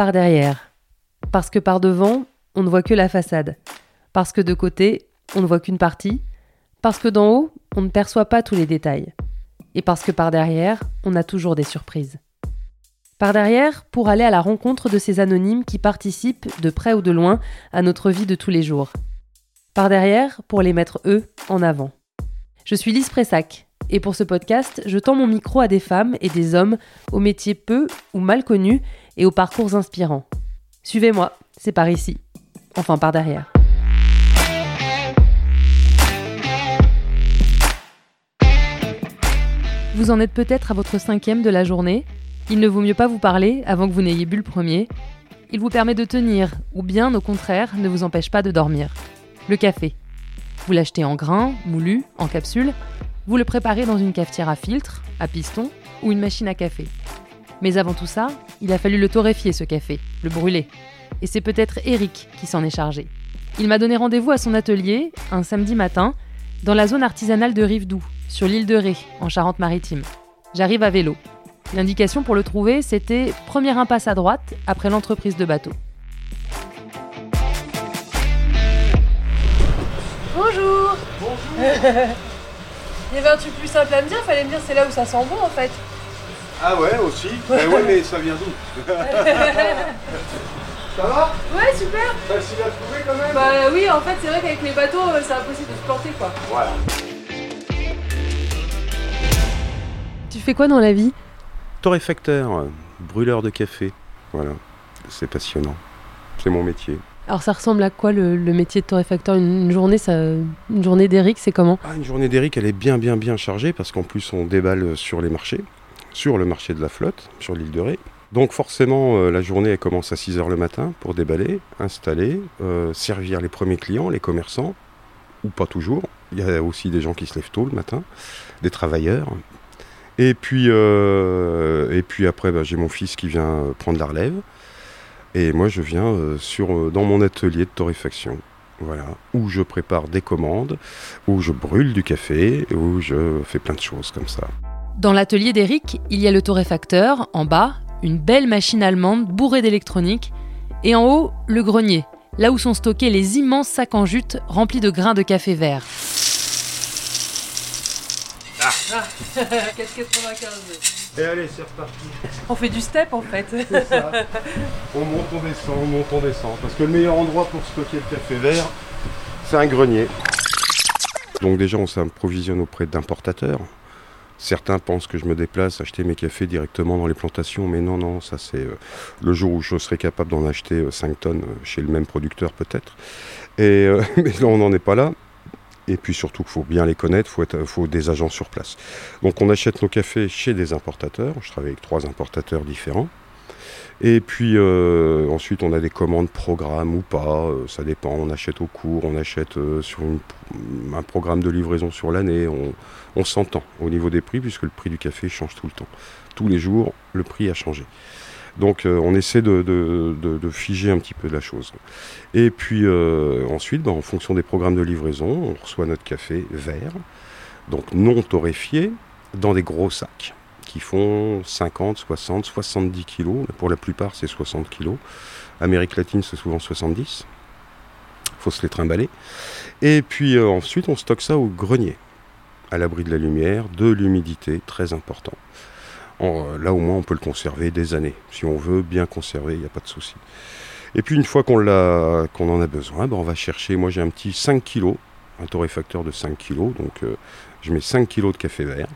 par derrière. Parce que par devant, on ne voit que la façade. Parce que de côté, on ne voit qu'une partie. Parce que d'en haut, on ne perçoit pas tous les détails. Et parce que par derrière, on a toujours des surprises. Par derrière, pour aller à la rencontre de ces anonymes qui participent, de près ou de loin, à notre vie de tous les jours. Par derrière, pour les mettre eux en avant. Je suis Lise Pressac, et pour ce podcast, je tends mon micro à des femmes et des hommes aux métiers peu ou mal connus et aux parcours inspirants. Suivez-moi, c'est par ici. Enfin, par derrière. Vous en êtes peut-être à votre cinquième de la journée. Il ne vaut mieux pas vous parler avant que vous n'ayez bu le premier. Il vous permet de tenir, ou bien au contraire, ne vous empêche pas de dormir. Le café. Vous l'achetez en grains, moulu, en capsule. Vous le préparez dans une cafetière à filtre, à piston ou une machine à café. Mais avant tout ça, il a fallu le torréfier ce café, le brûler. Et c'est peut-être Eric qui s'en est chargé. Il m'a donné rendez-vous à son atelier, un samedi matin, dans la zone artisanale de Rivedoux, sur l'île de Ré, en Charente-Maritime. J'arrive à vélo. L'indication pour le trouver, c'était première impasse à droite, après l'entreprise de bateau. Bonjour Bonjour Il y avait un truc plus simple à me dire, fallait me dire c'est là où ça sent bon en fait. Ah ouais, aussi Eh ouais, mais ça vient d'où? Ça va? Ouais, super Facile à trouver quand même Bah oui, en fait, c'est vrai qu'avec les bateaux, euh, c'est impossible de se planter quoi. Voilà. Tu fais quoi dans la vie? Torréfacteur, brûleur de café. Voilà, c'est passionnant. C'est mon métier. Alors ça ressemble à quoi le, métier de torréfacteur? Une, journée, une journée d'Eric, c'est comment? Ah, une journée d'Eric, elle est bien, bien, bien chargée parce qu'en plus, on déballe sur les marchés, sur le marché de la flotte, sur l'île de Ré. Donc forcément, euh, la journée, elle commence à 6h le matin pour déballer, installer, euh, servir les premiers clients, les commerçants, ou pas toujours. Il y a aussi des gens qui se lèvent tôt le matin, des travailleurs. Et puis, euh, et puis après, bah, j'ai mon fils qui vient prendre la relève. Et moi, je viens euh, sur, euh, dans mon atelier de torréfaction. Voilà, où je prépare des commandes, où je brûle du café, où je fais plein de choses comme ça. Dans l'atelier d'Eric, il y a le torréfacteur, en bas, une belle machine allemande bourrée d'électronique, et en haut, le grenier, là où sont stockés les immenses sacs en jute remplis de grains de café vert. Casquette 95. Et allez, c'est reparti. On fait du step en fait. C'est ça. on monte, on descend, on monte, on descend. Parce que le meilleur endroit pour stocker le café vert, c'est un grenier. Donc déjà, on s'approvisionne auprès d'importateurs. Certains pensent que je me déplace acheter mes cafés directement dans les plantations, mais non, non, ça c'est euh, le jour où je serai capable d'en acheter euh, 5 tonnes euh, chez le même producteur peut-être. Et euh, mais là, on n'en est pas là. Et puis surtout qu'il faut bien les connaître, il faut, des agents sur place. Donc on achète nos cafés chez des importateurs. Je travaille avec trois importateurs différents. Et puis euh, ensuite on a des commandes programmes ou pas, euh, ça dépend. On achète au cours, on achète euh, sur un programme de livraison sur l'année. On s'entend au niveau des prix puisque le prix du café change tout le temps. Tous les jours, le prix a changé. Donc euh, on essaie de, figer un petit peu la chose. Et puis euh, ensuite, en fonction des programmes de livraison, on reçoit notre café vert, donc non torréfié, dans des gros sacs qui font 50, 60, 70 kilos. Pour la plupart, c'est 60 kilos. Amérique latine, c'est souvent 70. faut se les trimballer. Et puis euh, ensuite, on stocke ça au grenier, à l'abri de la lumière, de l'humidité, très important. Euh, là, au moins, on peut le conserver des années. Si on veut bien conserver, il n'y a pas de souci. Et puis, une fois qu'on en a besoin, ben, on va chercher. Moi, j'ai un petit 5 kilos, un torréfacteur de 5 kilos. Donc, euh, je mets 5 kilos de café vert.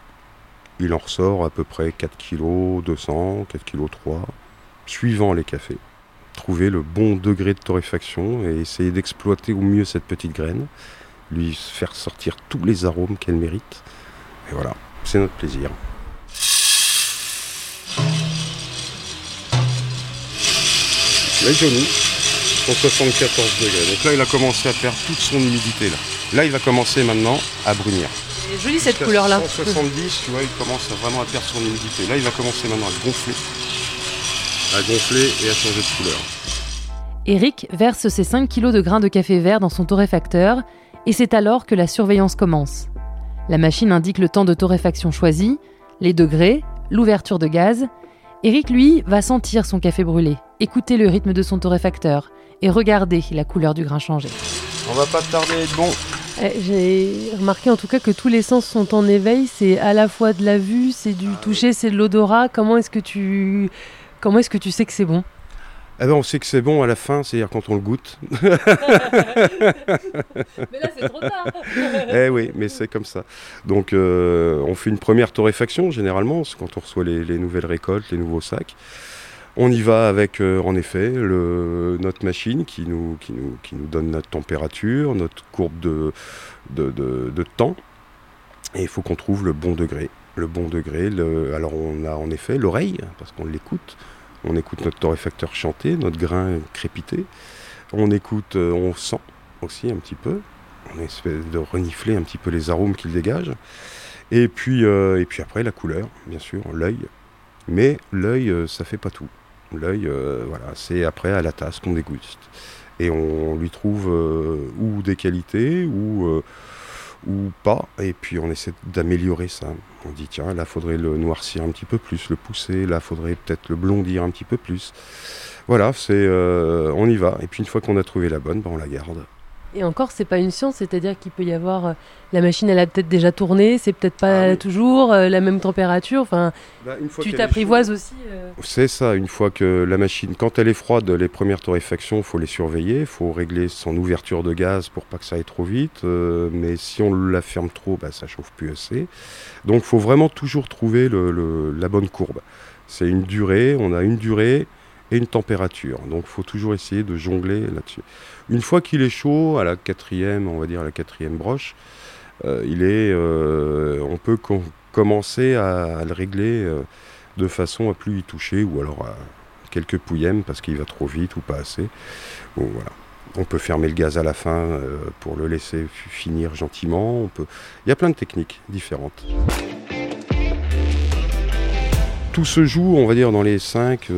Il en ressort à peu près 4 kilos 200, 4 kilos 3, suivant les cafés. Trouver le bon degré de torréfaction et essayer d'exploiter au mieux cette petite graine, lui faire sortir tous les arômes qu'elle mérite. Et voilà, c'est notre plaisir. Là, Johnny, 174 degrés. Donc là, il a commencé à perdre toute son humidité. Là, là il va commencer maintenant à brunir. C'est joli cette couleur-là. 170, tu vois, il commence à vraiment à perdre son humidité. Là, il va commencer maintenant à gonfler. À gonfler et à changer de couleur. Eric verse ses 5 kilos de grains de café vert dans son torréfacteur et c'est alors que la surveillance commence. La machine indique le temps de torréfaction choisi, les degrés, l'ouverture de gaz Eric, lui, va sentir son café brûler, écouter le rythme de son torréfacteur et regarder la couleur du grain changer. On va pas tarder à être bon. Eh, J'ai remarqué en tout cas que tous les sens sont en éveil. C'est à la fois de la vue, c'est du toucher, c'est de l'odorat. Comment est-ce que tu comment est-ce que tu sais que c'est bon? Eh ben, on sait que c'est bon à la fin, c'est-à-dire quand on le goûte. Mais là c'est trop tard. eh oui, mais c'est comme ça. Donc, euh, on fait une première torréfaction généralement, c'est quand on reçoit les, les nouvelles récoltes, les nouveaux sacs. On y va avec, euh, en effet, le- notre machine qui nous, qui, nous, qui nous donne notre température, notre courbe de, de, de- de temps. Et il faut qu'on trouve le bon degré. Le bon degré. le- alors, on a en effet l'oreille, parce qu'on l'écoute. On écoute notre torréfacteur chanter, notre grain crépiter. On écoute, euh, on sent aussi un petit peu. On essaie de renifler un petit peu les arômes qu'il dégage. Et puis, euh, et puis après, la couleur, bien sûr, l'œil. Mais l'œil, euh, ça fait pas tout. L'œil, voilà, c'est après à la tasse qu'on déguste. Et on lui trouve ou des qualités ou, ou pas. Et puis on essaie d'améliorer ça. On dit, tiens, là, faudrait le noircir un petit peu plus, le pousser. Là, faudrait peut-être le blondir un petit peu plus. Voilà, c'est, euh, on y va. Et puis une fois qu'on a trouvé la bonne, ben, on la garde. Et encore c'est pas une science, c'est-à-dire qu'il peut y avoir euh, la machine elle a peut-être déjà tourné, c'est peut-être pas Ah oui. toujours euh, la même température. Enfin tu t'apprivoises aussi. euh. C'est ça, une fois que la machine, quand elle est froide, les premières torréfactions, il faut les surveiller, il faut régler son ouverture de gaz pour pas que ça aille trop vite, mais si on la ferme trop, bah, ça chauffe plus assez. Donc il faut vraiment toujours trouver le- le- la bonne courbe. C'est une durée, on a une durée une température, donc faut toujours essayer de jongler là-dessus. Une fois qu'il est chaud, à la quatrième, on va dire la quatrième broche, euh, il est, euh, on peut com- commencer à, le régler euh, de façon à plus y toucher ou alors à quelques pouillèmes parce qu'il va trop vite ou pas assez. On peut fermer le gaz à la fin pour le laisser finir gentiment. On peut... Il y a plein de techniques différentes. Tout se joue, on va dire, dans les 5,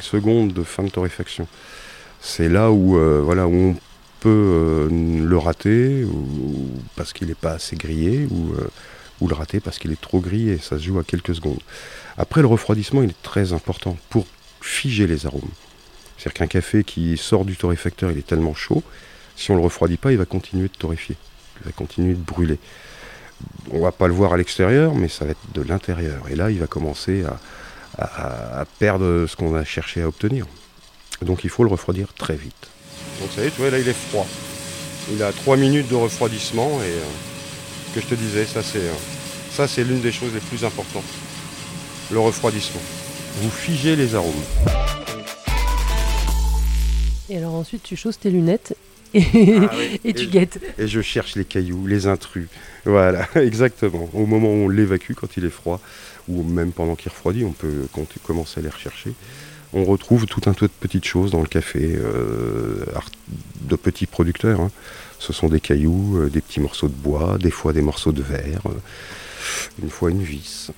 secondes de fin de torréfaction. C'est là où, euh, on peut euh, le rater parce qu'il n'est pas assez grillé ou, euh, ou le rater parce qu'il est trop grillé. Ça se joue à quelques secondes. Après, le refroidissement, il est très important pour figer les arômes. C'est-à-dire qu'un café qui sort du torréfacteur, il est tellement chaud, si on ne le refroidit pas, il va continuer de torréfier. Il va continuer de brûler. On va pas le voir à l'extérieur, mais ça va être de l'intérieur. Et là, il va commencer à, à- à perdre ce qu'on a cherché à obtenir. Donc il faut le refroidir très vite. Donc ça y est, tu vois, là, il est froid. Il a 3 minutes de refroidissement et euh, que je te disais, ça c'est euh, ça c'est l'une des choses les plus importantes. Le refroidissement. Vous figez les arômes. Et alors ensuite tu chausses tes lunettes et, et tu Et- guettes. Et je cherche les cailloux, les intrus. Voilà, exactement. Au moment où on l'évacue, quand il est froid, ou même pendant qu'il refroidit, on peut com- commencer à les rechercher. On retrouve tout un tas de petites choses dans le café, euh, de petits producteurs. hein. Ce sont des cailloux, euh, des petits morceaux de bois, des fois des morceaux de verre, euh, une fois une vis.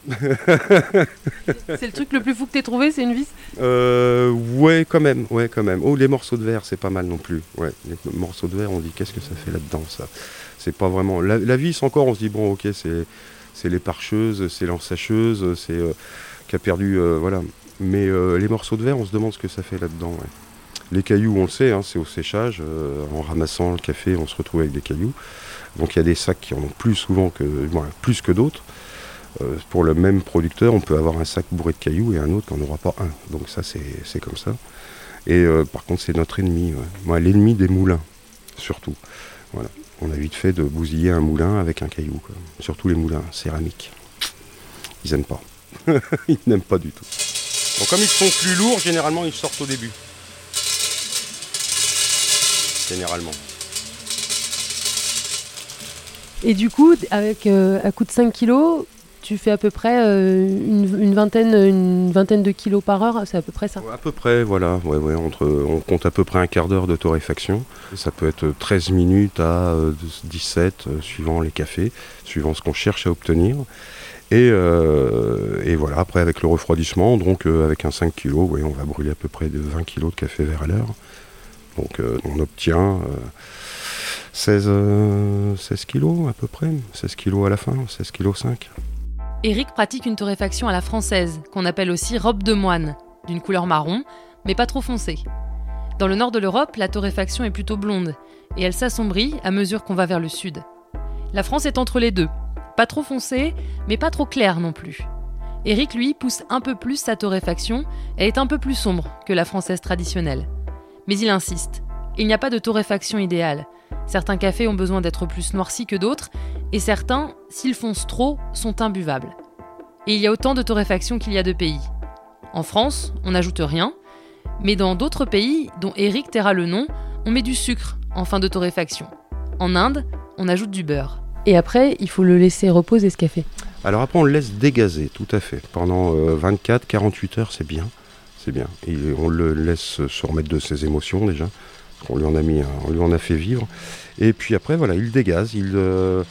C'est le truc le plus fou que t'aies trouvé, c'est une vis? Euh, ouais, quand même, ouais, quand même. Oh, les morceaux de verre, c'est pas mal non plus. Ouais, les morceaux de verre, on dit qu'est-ce que ça fait là-dedans, ça? C'est pas vraiment. La, la vis, encore, on se dit bon, ok, c'est c'est les parcheuses, c'est l'ensacheuses, c'est euh, qui a perdu, euh, voilà. Mais euh, les morceaux de verre, on se demande ce que ça fait là-dedans. ouais. Les cailloux, on le sait, hein, c'est au séchage. en ramassant le café, on se retrouve avec des cailloux. Donc il y a des sacs qui en ont plus souvent que, plus que d'autres. Euh, pour le même producteur, on peut avoir un sac bourré de cailloux et un autre n'en aura pas un. Donc ça, c'est comme ça. Et euh, par contre, c'est notre ennemi. l'ennemi des moulins, surtout. Voilà. On a vite fait de bousiller un moulin avec un caillou. Surtout les moulins céramiques. Ils n'aiment pas. ils n'aiment pas du tout. Donc comme ils sont plus lourds, généralement, ils sortent au début. Généralement. Et du coup, avec euh, à coup de 5 kilos, tu fais à peu près euh, une, vingtaine, une vingtaine de kilos par heure, c'est à peu près ça. À peu près, voilà. Entre, on compte à peu près un quart d'heure de torréfaction. Ça peut être 13 minutes à euh, 17, euh, suivant les cafés, suivant ce qu'on cherche à obtenir. Et, et voilà, après avec le refroidissement, donc avec un 5 kg, on va brûler à peu près de 20 kg de café vert à l'heure. Donc on obtient 16, euh, 16 kg à peu près, 16 kg à la fin, 16 kg 5. Eric pratique une torréfaction à la française, qu'on appelle aussi robe de moine, d'une couleur marron, mais pas trop foncée. Dans le nord de l'Europe, la torréfaction est plutôt blonde, et elle s'assombrit à mesure qu'on va vers le sud. La France est entre les deux, pas trop foncée, mais pas trop claire non plus. Eric, lui, pousse un peu plus sa torréfaction, elle est un peu plus sombre que la française traditionnelle. Mais il insiste, il n'y a pas de torréfaction idéale. Certains cafés ont besoin d'être plus noircis que d'autres, et certains, s'ils foncent trop, sont imbuvables. Et il y a autant de torréfaction qu'il y a de pays. En France, on n'ajoute rien, mais dans d'autres pays, dont Eric taira le nom, on met du sucre en fin de torréfaction. En Inde, on ajoute du beurre. Et après, il faut le laisser reposer ce café. Alors après, on le laisse dégazer, tout à fait. Pendant 24-48 heures, c'est bien. C'est bien. Et on le laisse se remettre de ses émotions déjà. On lui en a mis, on lui en a fait vivre. Et puis après, voilà, il dégaze. Il, euh,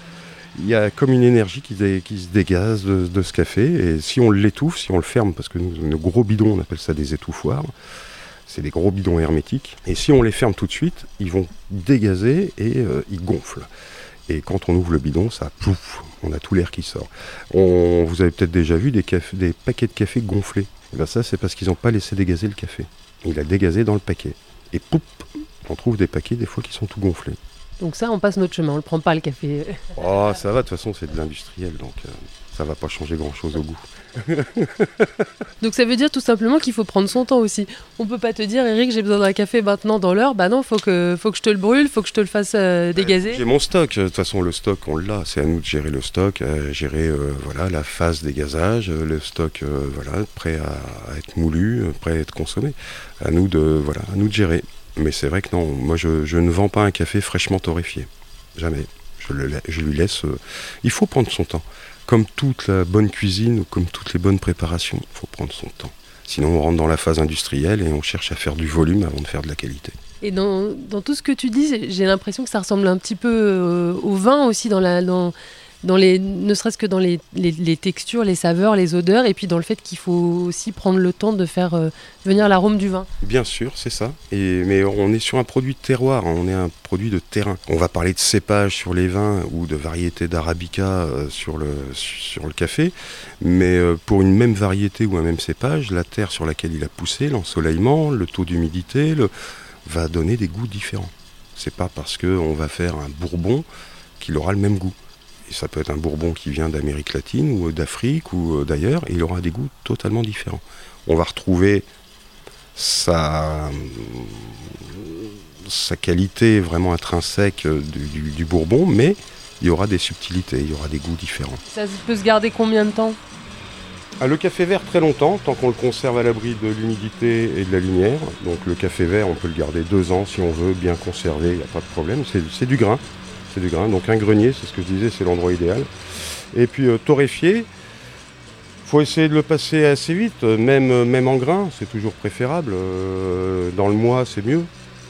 il y a comme une énergie qui, se dégaze de, ce café. Et si on l'étouffe, si on le ferme, parce que nous, nos gros bidons, on appelle ça des étouffoirs, c'est des gros bidons hermétiques. Et si on les ferme tout de suite, ils vont dégazer et euh, ils gonflent. Et quand on ouvre le bidon, ça pouf, on a tout l'air qui sort. On, vous avez peut-être déjà vu des, paquets de café gonflés. Et ben ça, c'est parce qu'ils n'ont pas laissé dégazer le café. Il a dégazé dans le paquet. Et pouf, on trouve des paquets des fois qui sont tout gonflés. Donc ça, on passe notre chemin, on ne prend pas le café. Oh, ça va, de toute façon, c'est de l'industriel, donc ça euh, ça va pas changer grand-chose au goût. donc ça veut dire tout simplement qu'il faut prendre son temps aussi. On peut pas te dire, Eric, j'ai besoin d'un café maintenant dans l'heure. Bah non, faut que, faut que je te le brûle, faut que je te le fasse euh, dégazer. J'ai mon stock. De toute façon, le stock, on l'a. C'est à nous de gérer le stock, à gérer euh, voilà, la phase dégazage, le stock voilà, prêt à, à, être moulu, prêt à être consommé. À nous de, voilà, à nous de gérer. Mais c'est vrai que non, moi je, ne vends pas un café fraîchement torréfié. Jamais. Je, le, je lui laisse. Euh, il faut prendre son temps. Comme toute la bonne cuisine ou comme toutes les bonnes préparations, il faut prendre son temps. Sinon, on rentre dans la phase industrielle et on cherche à faire du volume avant de faire de la qualité. Et dans, tout ce que tu dis, j'ai l'impression que ça ressemble un petit peu euh, au vin aussi, dans la, dans, ne serait-ce que dans les, textures, les saveurs, les odeurs, et puis dans le fait qu'il faut aussi prendre le temps de faire euh, venir l'arôme du vin. Bien sûr, c'est ça. Mais on est sur un produit de terroir, hein. on est un produit de terrain. On va parler de cépage sur les vins ou de variété d'arabica euh, sur, le, sur le café, mais euh, pour une même variété ou un même cépage, la terre sur laquelle il a poussé, l'ensoleillement, le taux d'humidité, va donner des goûts différents. C'est pas parce qu'on va faire un bourbon qu'il aura le même goût ça peut être un bourbon qui vient d'Amérique latine ou d'Afrique ou euh, d'ailleurs, il aura des goûts totalement différents. On va retrouver sa, sa qualité vraiment intrinsèque euh, du, bourbon, mais il y aura des subtilités, il y aura des goûts différents. Ça peut se garder combien de temps? Ah, Le café vert très longtemps, tant qu'on le conserve à l'abri de l'humidité et de la lumière. Donc le café vert, on peut le garder deux ans si on veut, bien conservé, il n'y a pas de problème. C'est du grain du grain. Donc un grenier, c'est ce que je disais, c'est l'endroit idéal. Et puis euh, torréfier, faut essayer de le passer assez vite, même, euh, même en grain, c'est toujours préférable. Euh, dans le mois, c'est mieux.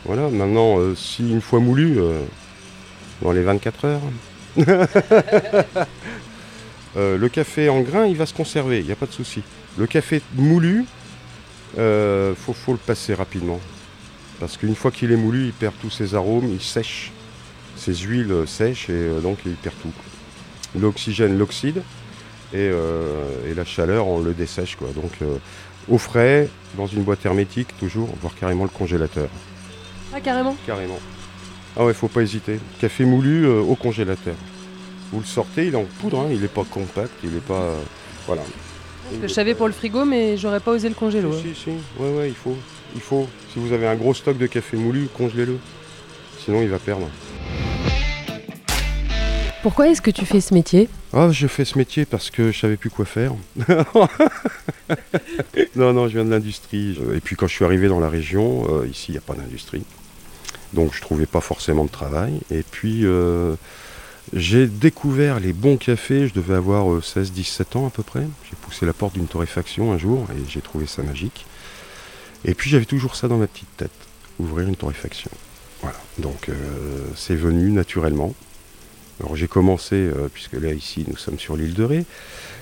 Voilà, maintenant, si une fois moulu, dans les 24 heures, le café en grain, il va se conserver, il n'y a pas de souci. Le café moulu, faut le passer rapidement. Parce qu'une fois qu'il est moulu, il perd tous ses arômes, il sèche ces huiles sèches et euh, donc il perd tout. L'oxygène l'oxyde euh, et, la chaleur on le dessèche quoi. Donc euh, au frais, dans une boîte hermétique toujours, voire carrément le congélateur. Ah carrément Carrément. Ah ouais, faut pas hésiter. Café moulu au congélateur. Vous le sortez, il est en poudre, hein. il n'est pas compact, il n'est pas. voilà. je savais pour le frigo, mais j'aurais pas osé le congélo. Si, si, ouais, ouais, il faut. Il faut. Si vous avez un gros stock de café moulu, congelez-le. Sinon, il va perdre. Pourquoi est-ce que tu fais ce métier? Ah, Je fais ce métier parce que je savais plus quoi faire. non, non, je viens de l'industrie. Et puis quand je suis arrivé dans la région, euh, ici il n'y a pas d'industrie. Donc je ne trouvais pas forcément de travail. Et puis euh, j'ai découvert les bons cafés, je devais avoir 16-17 euh, ans à peu près. J'ai poussé la porte d'une torréfaction un jour et j'ai trouvé ça magique. Et puis j'avais toujours ça dans ma petite tête, ouvrir une torréfaction. Voilà, donc c'est venu naturellement. Alors j'ai commencé, euh, puisque là ici nous sommes sur l'île de Ré,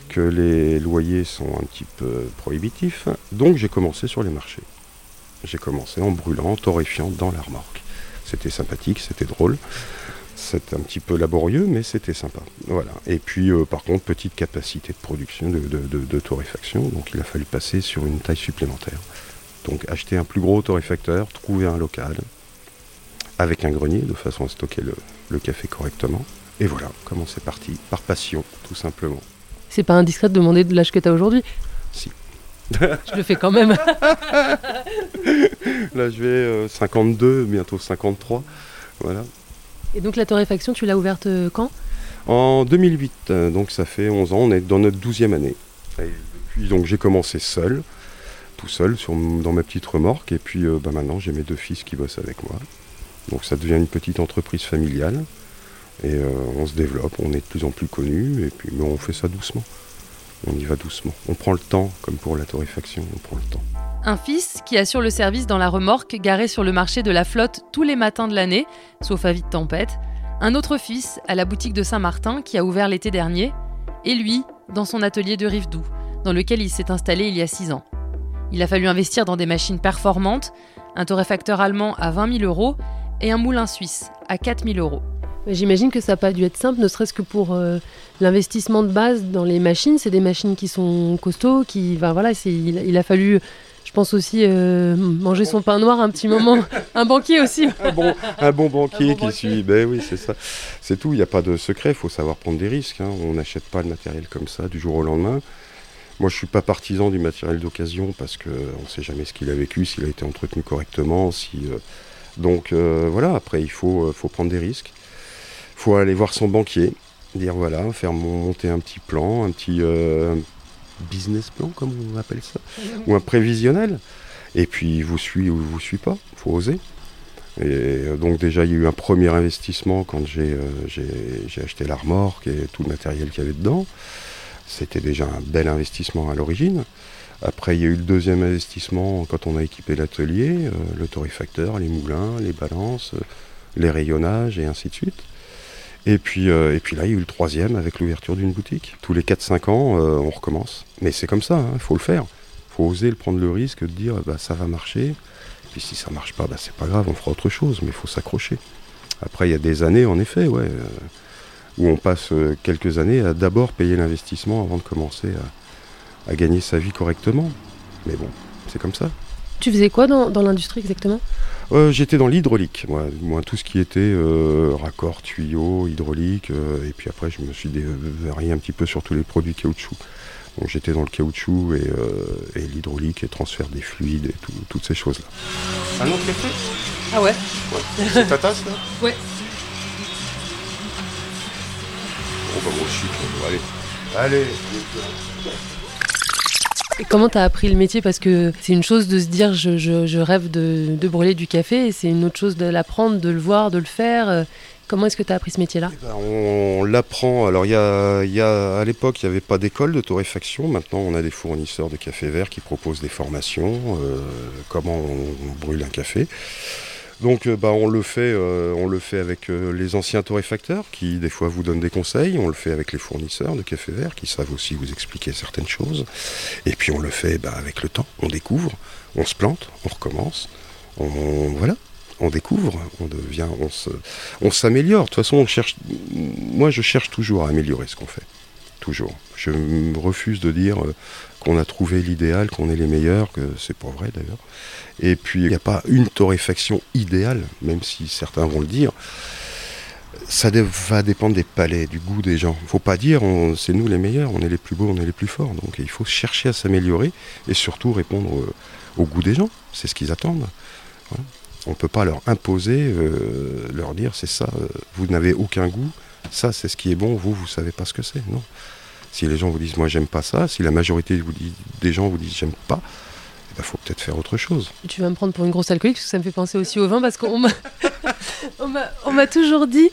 que les loyers sont un petit peu prohibitifs, donc j'ai commencé sur les marchés. J'ai commencé en brûlant, en torréfiant dans la remorque. C'était sympathique, c'était drôle. C'était un petit peu laborieux, mais c'était sympa. Voilà. Et puis, euh, par contre, petite capacité de production, de, torréfaction. Donc, il a fallu passer sur une taille supplémentaire. Donc, acheter un plus gros torréfacteur, trouver un local avec un grenier de façon à stocker le café correctement. Et voilà comment c'est parti, par passion, tout simplement. C'est pas indiscret de demander de l'âge que tu as aujourd'hui Si. je le fais quand même. Là, je vais 52, euh, bientôt 53. Voilà. Et donc la torréfaction, tu l'as ouverte euh, quand? En 2008, euh, donc ça fait 11 ans, on est dans notre 12e année. Et puis donc j'ai commencé seul, tout seul, sur, dans ma petite remorque, et puis bah, maintenant j'ai mes deux fils qui bossent avec moi. Donc ça devient une petite entreprise familiale, et on se développe, on est de plus en plus connu, et puis on fait ça doucement. On y va doucement. On prend le temps, comme pour la torréfaction, on prend le temps. Un fils qui assure le service dans la remorque garée sur le marché de la flotte tous les matins de l'année, sauf avis de tempête. Un autre fils à la boutique de Saint-Martin qui a ouvert l'été dernier. Et lui, dans son atelier de Rivedoux, dans lequel il s'est installé il y a six ans. Il a fallu investir dans des machines performantes, un torréfacteur allemand à 20 000 euros et un moulin suisse à 4 000 euros. J'imagine que ça n'a pas dû être simple, ne serait-ce que pour euh, l'investissement de base dans les machines. C'est des machines qui sont costauds, qui, voilà, il, a fallu je pense aussi euh, manger son pain noir un petit moment. un banquier aussi. un, bon, un bon banquier qui suit. Ben oui, c'est ça. C'est tout. Il n'y a pas de secret. Il faut savoir prendre des risques. Hein. On n'achète pas le matériel comme ça du jour au lendemain. Moi, je suis pas partisan du matériel d'occasion parce qu'on ne sait jamais ce qu'il a vécu, s'il a été entretenu correctement. Si, euh, Donc voilà, après, il faut, faut prendre des risques. Il faut aller voir son banquier, dire voilà, faire monter un petit plan, un petit, euh, business plan, comme on appelle ça, ou un prévisionnel. Et puis, vous suit ou vous suit pas, il faut oser. Et euh, donc déjà, il y a eu un premier investissement quand euh, j'ai acheté la remorque et tout le matériel qu'il y avait dedans. C'était déjà un bel investissement à l'origine. Après, il y a eu le deuxième investissement quand on a équipé l'atelier, le torréfacteur, les moulins, les balances, les rayonnages et ainsi de suite. Et puis, euh, et puis là, il y a eu le troisième avec l'ouverture d'une boutique. Tous les 4-5 ans, euh, on recommence. Mais c'est comme ça, il hein, faut le faire. Il faut oser prendre le risque de dire bah, ça va marcher. Puis si ça marche pas, bah, c'est pas grave, on fera autre chose, mais il faut s'accrocher. Après, il y a des années, en effet, ouais, euh, où on passe quelques années à d'abord payer l'investissement avant de commencer à, gagner sa vie correctement. Mais bon, c'est comme ça. Tu faisais quoi dans l'industrie exactement? Euh, j'étais dans l'hydraulique, moi, moi, tout ce qui était euh, raccord, tuyaux, hydraulique, euh, et puis après je me suis varié un petit peu sur tous les produits caoutchouc. Donc j'étais dans le caoutchouc et, l'hydraulique et transfert des fluides et toutes ces choses-là. Un autre café? Ah ouais, C'est ta tasse là? Ouais. Bon bah moi aussi, allez. Allez comment tu as appris le métier? Parce que c'est une chose de se dire je, rêve de, brûler du café, et c'est une autre chose de l'apprendre, de le voir, de le faire. Comment est-ce que tu as appris ce métier-là? Eh ben, On, l'apprend. Alors, à l'époque, il n'y avait pas d'école de torréfaction. Maintenant, on a des fournisseurs de café vert qui proposent des formations, euh, comment on, brûle un café. Donc euh, bah, on, le fait, euh, on le fait avec euh, les anciens torréfacteurs qui des fois vous donnent des conseils, on le fait avec les fournisseurs de café vert qui savent aussi vous expliquer certaines choses, et puis on le fait bah, avec le temps, on découvre, on se plante, on recommence, on, voilà, on découvre, on devient, on s'améliore. De toute façon, on cherche, moi je cherche toujours à améliorer ce qu'on fait, Je refuse de dire qu'on a trouvé l'idéal, qu'on est les meilleurs, que c'est pas vrai d'ailleurs. Et puis il n'y a pas une torréfaction idéale, même si certains vont le dire. Ça va dépendre des palais, du goût des gens. Il ne faut pas dire c'est nous les meilleurs, on est les plus beaux, on est les plus forts. Donc il faut chercher à s'améliorer et surtout répondre euh, au goût des gens. C'est ce qu'ils attendent. On ne peut pas leur imposer, euh, leur dire c'est ça, euh, vous n'avez aucun goût, ça c'est ce qui est bon, vous, vous savez pas ce que c'est. Non. Si les gens vous disent moi j'aime pas ça, si la majorité des gens vous disent j'aime pas, il bah, faut peut-être faire autre chose. Tu vas me prendre pour une grosse alcoolique, parce que ça me fait penser aussi au vin, parce qu'on m'a, toujours dit,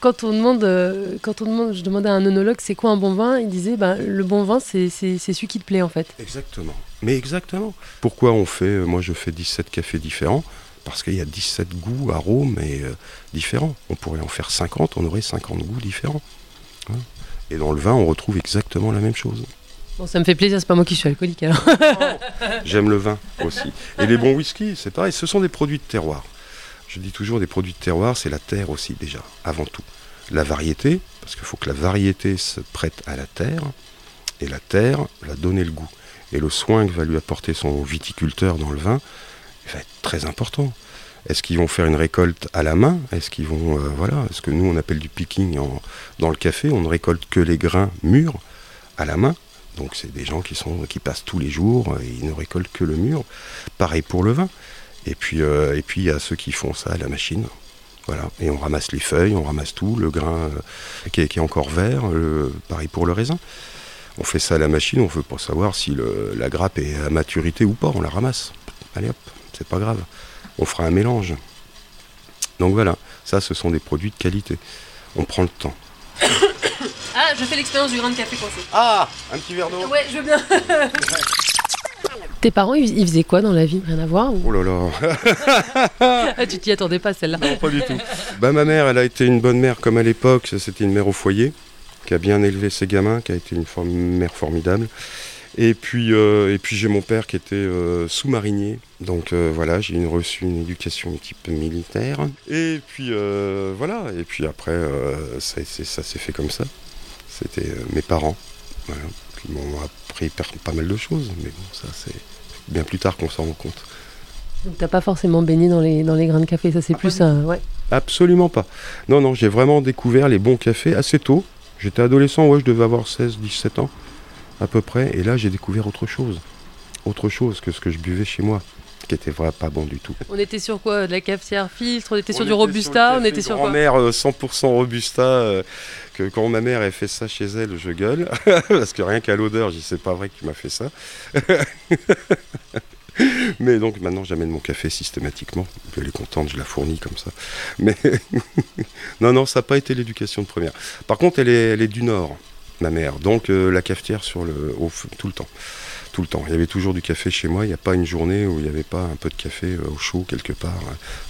quand on demande, euh, quand on demande, je demandais à un onologue c'est quoi un bon vin, il disait bah, le bon vin c'est, celui qui te plaît en fait. Exactement. Mais exactement. Pourquoi on fait, euh, moi je fais 17 cafés différents? Parce qu'il y a 17 goûts, arômes et, euh, différents. On pourrait en faire 50, on aurait 50 goûts différents. Et dans le vin, on retrouve exactement la même chose. Bon, ça me fait plaisir, c'est pas moi qui suis alcoolique alors. J'aime le vin aussi. Et les bons whisky, c'est pareil, ce sont des produits de terroir. Je dis toujours des produits de terroir, c'est la terre aussi déjà, avant tout. La variété, parce qu'il faut que la variété se prête à la terre, et la terre va donner le goût. Et le soin que va lui apporter son viticulteur dans le vin va être très important. Est-ce qu'ils vont faire une récolte à la main? Est-ce qu'ils vont, euh, voilà, ce que nous on appelle du picking dans le café, on ne récolte que les grains mûrs à la main. Donc c'est des gens qui sont qui passent tous les jours, et ils ne récoltent que le mûr. Pareil pour le vin. Et puis euh, et puis il y a ceux qui font ça à la machine. Voilà. Et on ramasse les feuilles, on ramasse tout, le grain euh, qui, est, encore vert, pareil pour le raisin. On fait ça à la machine, on veut pas savoir si la grappe est à maturité ou pas, on la ramasse. Allez hop, c'est pas grave on fera un mélange. Donc voilà, ça ce sont des produits de qualité. On prend le temps. Ah, je fais l'expérience du grain de café coincé. Ah, un petit verre d'eau Ouais, je veux bien. Tes parents, ils faisaient quoi dans la vie? Rien à voir Oh là là ah, Tu t'y attendais pas celle-là Non, pas du tout. Bah, ma mère, elle a été une bonne mère comme à l'époque. C'était une mère au foyer qui a bien élevé ses gamins, qui a été une mère formidable. Et puis, euh, et puis j'ai mon père qui était euh, sous-marinier. Donc euh, voilà, j'ai reçu une éducation peu militaire. Et puis voilà, et puis après, ça, ça s'est fait comme ça. C'était mes parents voilà, qui m'ont appris pas mal de choses. Mais bon, ça c'est bien plus tard qu'on s'en rend compte. Donc t'as pas forcément baigné dans les, dans les grains de café, ça c'est ah, plus un... Ouais. Absolument pas. Non, non, j'ai vraiment découvert les bons cafés assez tôt. J'étais adolescent, ouais, je devais avoir 16, 17 ans à peu près. Et là, j'ai découvert autre chose. Autre chose que ce que je buvais chez moi, qui était vraiment pas bon du tout. On était sur quoi? De la cafetière filtre? On était sur du Robusta On était sur quoi? mère 100% euh, Robusta. Euh, que quand ma mère a fait ça chez elle, je gueule. parce que rien qu'à l'odeur, je dis c'est pas vrai que tu m'as fait ça. Mais donc maintenant j'amène mon café systématiquement. Elle est contente, je la fournis comme ça. Mais non, non, ça n'a pas été l'éducation de première. Par contre, elle est, elle est du Nord ma mère. Donc euh, la cafetière sur le, au, tout le temps. Tout le temps. Il y avait toujours du café chez moi. Il n'y a pas une journée où il n'y avait pas un peu de café euh, au chaud quelque part.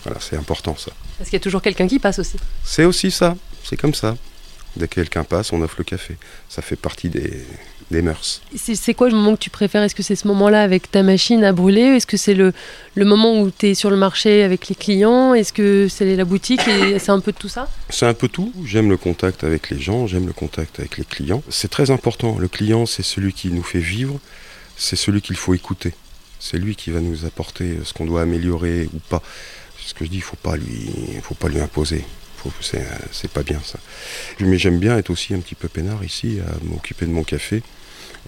Voilà, c'est important ça. Parce qu'il y a toujours quelqu'un qui passe aussi. C'est aussi ça. C'est comme ça. Dès que quelqu'un passe, on offre le café. Ça fait partie des, des mœurs. C'est quoi le moment que tu préfères? Est-ce que c'est ce moment-là avec ta machine à brûler Est-ce que c'est le, le moment où tu es sur le marché avec les clients? Est-ce que c'est la boutique et c'est un peu de tout ça? C'est un peu tout. J'aime le contact avec les gens, j'aime le contact avec les clients. C'est très important. Le client, c'est celui qui nous fait vivre, c'est celui qu'il faut écouter. C'est lui qui va nous apporter ce qu'on doit améliorer ou pas. C'est ce que je dis, il ne faut, pas lui, faut pas lui imposer. C'est pas bien ça. Mais j'aime bien être aussi un petit peu peinard ici, à m'occuper de mon café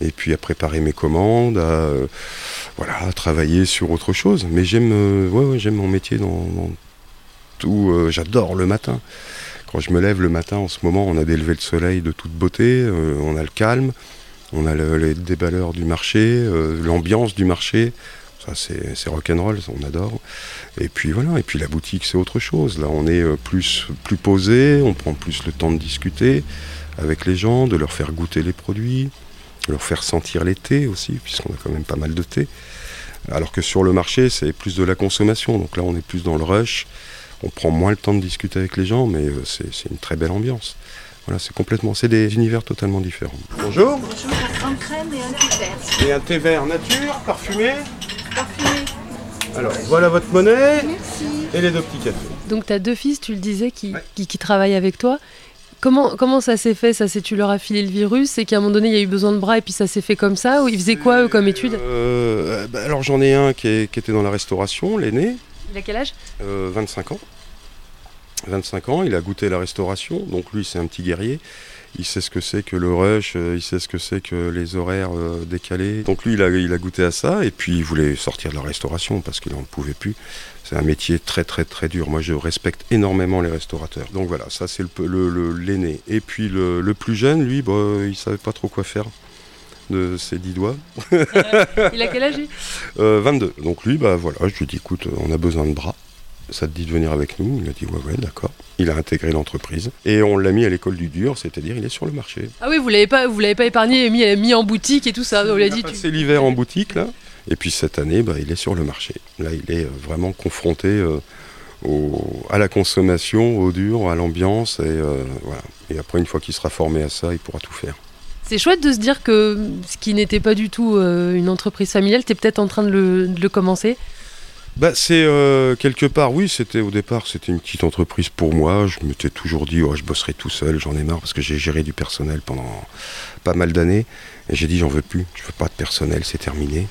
et puis à préparer mes commandes, à, euh, voilà, travailler sur autre chose. Mais j'aime euh, ouais, mon métier dans, tout. Euh, j'adore le matin. Quand je me lève le matin, en ce moment, on a des levées de soleil de toute beauté, on a le calme, on a les déballeurs du marché, l'ambiance du marché. Ça, c'est rock'n'roll, on adore. Et puis voilà, et puis la boutique, c'est autre chose. Là, on est plus, plus posé, on prend plus le temps de discuter avec les gens, de leur faire goûter les produits leur faire sentir les thés aussi, puisqu'on a quand même pas mal de thé. Alors que sur le marché, c'est plus de la consommation. Donc là, on est plus dans le rush. On prend moins le temps de discuter avec les gens, mais euh, c'est une très belle ambiance. Voilà, c'est complètement, c'est des univers totalement différents. Bonjour. Bonjour, un crème et un thé vert. Et un thé vert nature, parfumé Parfumé. Alors, voilà votre monnaie. Merci. Et les deux petits cafés. Donc, tu as deux fils, tu le disais, qui, qui travaillent avec toi. Comment, comment ça s'est fait Ça, c'est tu leur as filé le virus C'est qu'à un moment donné, il y a eu besoin de bras et puis ça s'est fait comme ça Ou ils faisaient quoi, eux, comme études euh, bah, Alors, j'en ai un qui, était dans la restauration, l'aîné. Il a quel âge? 25 euh, ans. 25 ans, il a goûté la restauration, donc lui, c'est un petit guerrier. Il sait ce que c'est que le rush, euh, il sait ce que c'est que les horaires décalés. Donc lui, il a, il a goûté à ça, et puis il voulait sortir de la restauration parce qu'il n'en pouvait plus. C'est un métier très très très dur. Moi je respecte énormément les restaurateurs. Donc voilà, ça c'est le, l'aîné. Et puis le, plus jeune, lui, bah, il savait pas trop quoi faire de ses dix doigts. il a quel âge 22. Euh, Donc lui, bah voilà, je lui dis écoute, on a besoin de bras. Ça te dit de venir avec nous? Il a dit ouais ouais d'accord. Il a intégré l'entreprise et on l'a mis à l'école du dur, c'est-à-dire il est sur le marché. Ah oui, vous l'avez pas, vous l'avez pas épargné et mis, mis en boutique et tout ça. On dit. C'est l'hiver en boutique là. Et puis cette année, bah, il est sur le marché. Là, il est euh, vraiment confronté euh, à la consommation, au dur, à l'ambiance. Et, euh, et après, une fois qu'il sera formé à ça, il pourra tout faire. C'est chouette de se dire que ce qui n'était pas du tout une entreprise familiale, tu es peut-être en train de le, commencer? Bah c'est euh, quelque part, oui, c'était au départ, c'était une petite entreprise pour moi. Je m'étais toujours dit, oh, je bosserai tout seul, j'en ai marre parce que j'ai géré du personnel pendant pas mal d'années. Et j'ai dit, j'en veux plus, je veux pas de personnel, c'est terminé.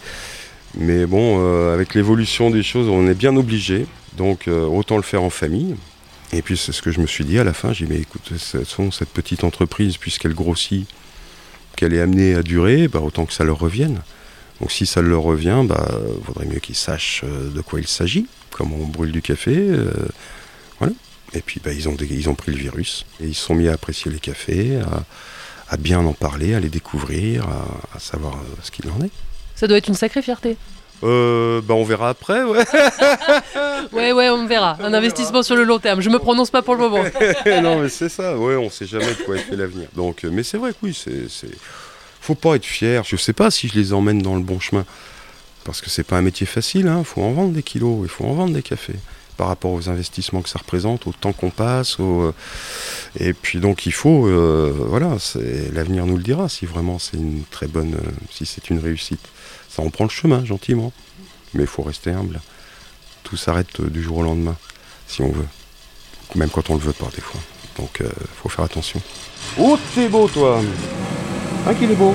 Mais bon, euh, avec l'évolution des choses, on est bien obligé. Donc euh, autant le faire en famille. Et puis c'est ce que je me suis dit à la fin. J'ai dit, mais écoute, cette petite entreprise, puisqu'elle grossit, qu'elle est amenée à durer, bah, autant que ça leur revienne. Donc si ça leur revient, bah, vaudrait mieux qu'ils sachent euh, de quoi il s'agit, comment on brûle du café. voilà. Et puis bah, ils, ont pris le virus. Et ils se sont mis à apprécier les cafés, à, bien en parler, à les découvrir, à, savoir ce qu'il en est. Ça doit être une sacrée fierté. Euh, bah, on verra après, ouais. Ouais, ouais, on verra. Un investissement sur le long terme. Je me prononce pas pour le moment. non, mais c'est ça, ouais, on sait jamais de quoi est fait l'avenir. Donc, euh, mais c'est vrai que oui, c'est, faut pas être fier. Je sais pas si je les emmène dans le bon chemin, parce que c'est pas un métier facile. Hein. Faut en vendre des kilos, il faut en vendre des cafés par rapport aux investissements que ça représente, au temps qu'on passe, au, euh, et puis donc il faut, euh, voilà, l'avenir nous le dira si vraiment c'est une très bonne, euh, si c'est une réussite. Ça en prend le chemin gentiment, mais il faut rester humble. Tout s'arrête euh, du jour au lendemain, si on veut même quand on le veut pas des fois. Donc euh, faut faire attention. Oh t'es beau toi Ah qu'il est beau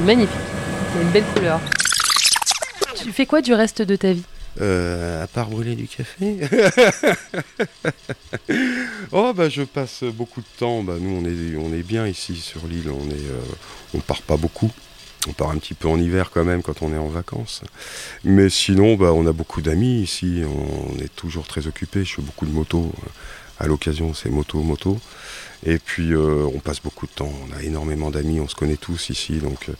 Magnifique. Il a une belle couleur. Tu fais quoi du reste de ta vie? Euh, à part brûler du café Oh bah je passe beaucoup de temps, bah, nous on est, on est bien ici sur l'île, on est, euh, on part pas beaucoup. On part un petit peu en hiver quand même quand on est en vacances. Mais sinon, bah, on a beaucoup d'amis ici, on est toujours très occupés. Je fais beaucoup de motos. À l'occasion, c'est moto, moto. Et puis, euh, on passe beaucoup de temps. On a énormément d'amis, on se connaît tous ici. Donc, euh,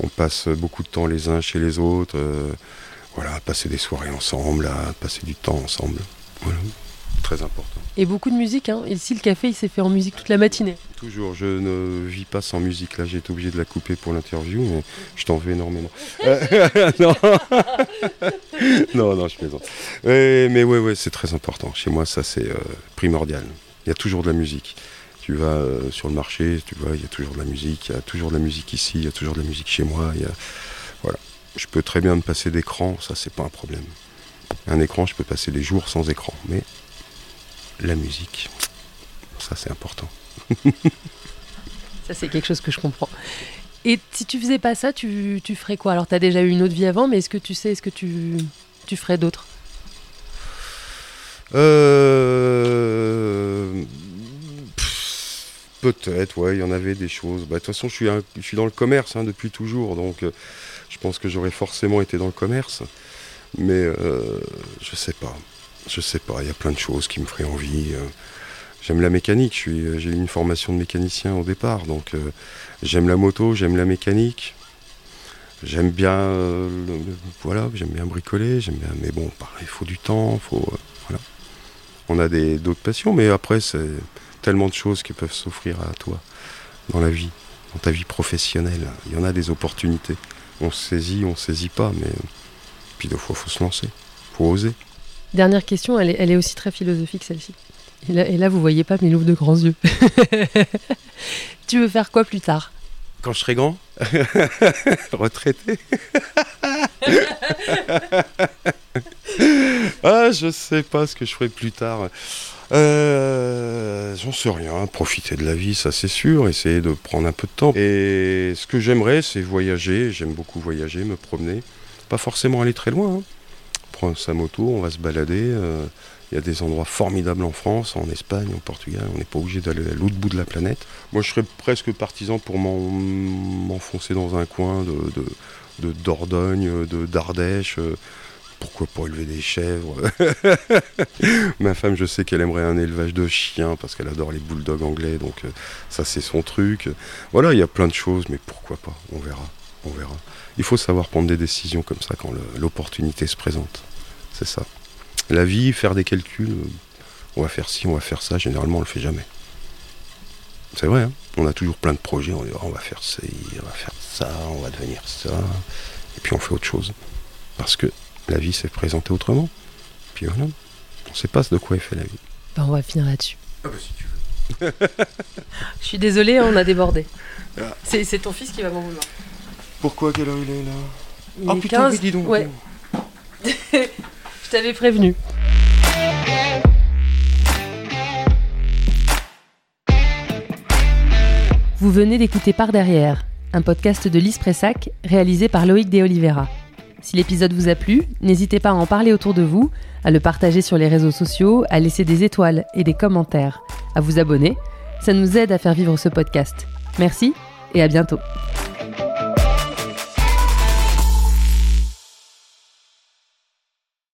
on passe beaucoup de temps les uns chez les autres. euh, voilà, passer des soirées ensemble, à passer du temps ensemble. Très important. Et beaucoup de musique. Hein. Ici, le café, il s'est fait en musique toute la matinée. Toujours, je ne vis pas sans musique. Là, j'ai été obligé de la couper pour l'interview, mais je t'en veux énormément. Euh, non. non, non, je plaisante. Mais ouais, ouais, c'est très important. Chez moi, ça, c'est euh, primordial. Il y a toujours de la musique. Tu vas euh, sur le marché, tu vois, il y a toujours de la musique. Il y a toujours de la musique ici, il y a toujours de la musique chez moi. il y a- Voilà. Je peux très bien me passer d'écran, ça, c'est pas un problème. Un écran, je peux passer des jours sans écran, mais la musique, ça, c'est important. Ça, c'est quelque chose que je comprends. Et si tu faisais pas ça, tu, tu ferais quoi? Alors, tu as déjà eu une autre vie avant, mais est-ce que tu sais, est-ce que tu, tu ferais d'autres? Euh... Peut-être, ouais, il y en avait des choses. Bah, De toute façon, je suis, un- je suis dans le commerce hein, depuis toujours, donc euh, je pense que j'aurais forcément été dans le commerce. Mais euh, je sais pas. Je sais pas, il y a plein de choses qui me feraient envie. euh. J'aime la mécanique, euh, j'ai eu une formation de mécanicien au départ, donc euh, j'aime la moto, j'aime la mécanique. J'aime bien, voilà, j'aime bien bricoler, j'aime bien, mais bon, pareil, il faut du temps, faut, voilà. On a d'autres passions, mais après c'est tellement de choses qui peuvent s'offrir à toi dans la vie, dans ta vie professionnelle. Il y en a des opportunités. On saisit, on saisit pas, mais puis des fois faut se lancer, faut oser. Dernière question, elle est, aussi très philosophique, celle-ci. Et là, et là, vous voyez pas, mais il ouvre de grands yeux. tu veux faire quoi plus tard? Quand je serai grand, retraité? ah, je sais pas ce que je ferai plus tard. Euh, J'en sais rien. Profiter de la vie, ça c'est sûr. Essayer de prendre un peu de temps. Et ce que j'aimerais, c'est voyager. J'aime beaucoup voyager, me promener. Pas forcément aller très loin. hein. Prendre sa moto, on va se balader. euh, Il y a des endroits formidables en France, en Espagne, au Portugal. On n'est pas obligé d'aller à l'autre bout de la planète. Moi, je serais presque partisan pour m'en- m'enfoncer dans un coin de, de, de Dordogne, de d'Ardèche. euh, Pourquoi pas élever des chèvres Ma femme, je sais qu'elle aimerait un élevage de chiens parce qu'elle adore les bulldogs anglais, donc euh, ça c'est son truc. Voilà, il y a plein de choses, mais pourquoi pas On verra, on verra. Il faut savoir prendre des décisions comme ça quand l'opportunité se présente. C'est ça. La vie, faire des calculs, euh, on va faire ci, on va faire ça, généralement on le fait jamais. C'est vrai, hein on a toujours plein de projets, on dit Ah, on va faire ci, on va faire ça, on va devenir ça, et puis on fait autre chose. Parce que la vie s'est présentée autrement. Puis voilà, on ne sait pas de quoi est fait la vie. Ben, On va finir là-dessus. Ah bah si tu veux. Je suis désolée, on a débordé. Ah. C'est c'est ton fils qui va m'en vouloir. Pourquoi quelle heure il est là Il est putain, 15. oui, dis donc. Ouais. Je t'avais prévenu. Vous venez d'écouter Par derrière, un podcast de Lise Pressac réalisé par Loïc De Oliveira. Si l'épisode vous a plu, n'hésitez pas à en parler autour de vous, à le partager sur les réseaux sociaux, à laisser des étoiles et des commentaires, à vous abonner. Ça nous aide à faire vivre ce podcast. Merci et à bientôt.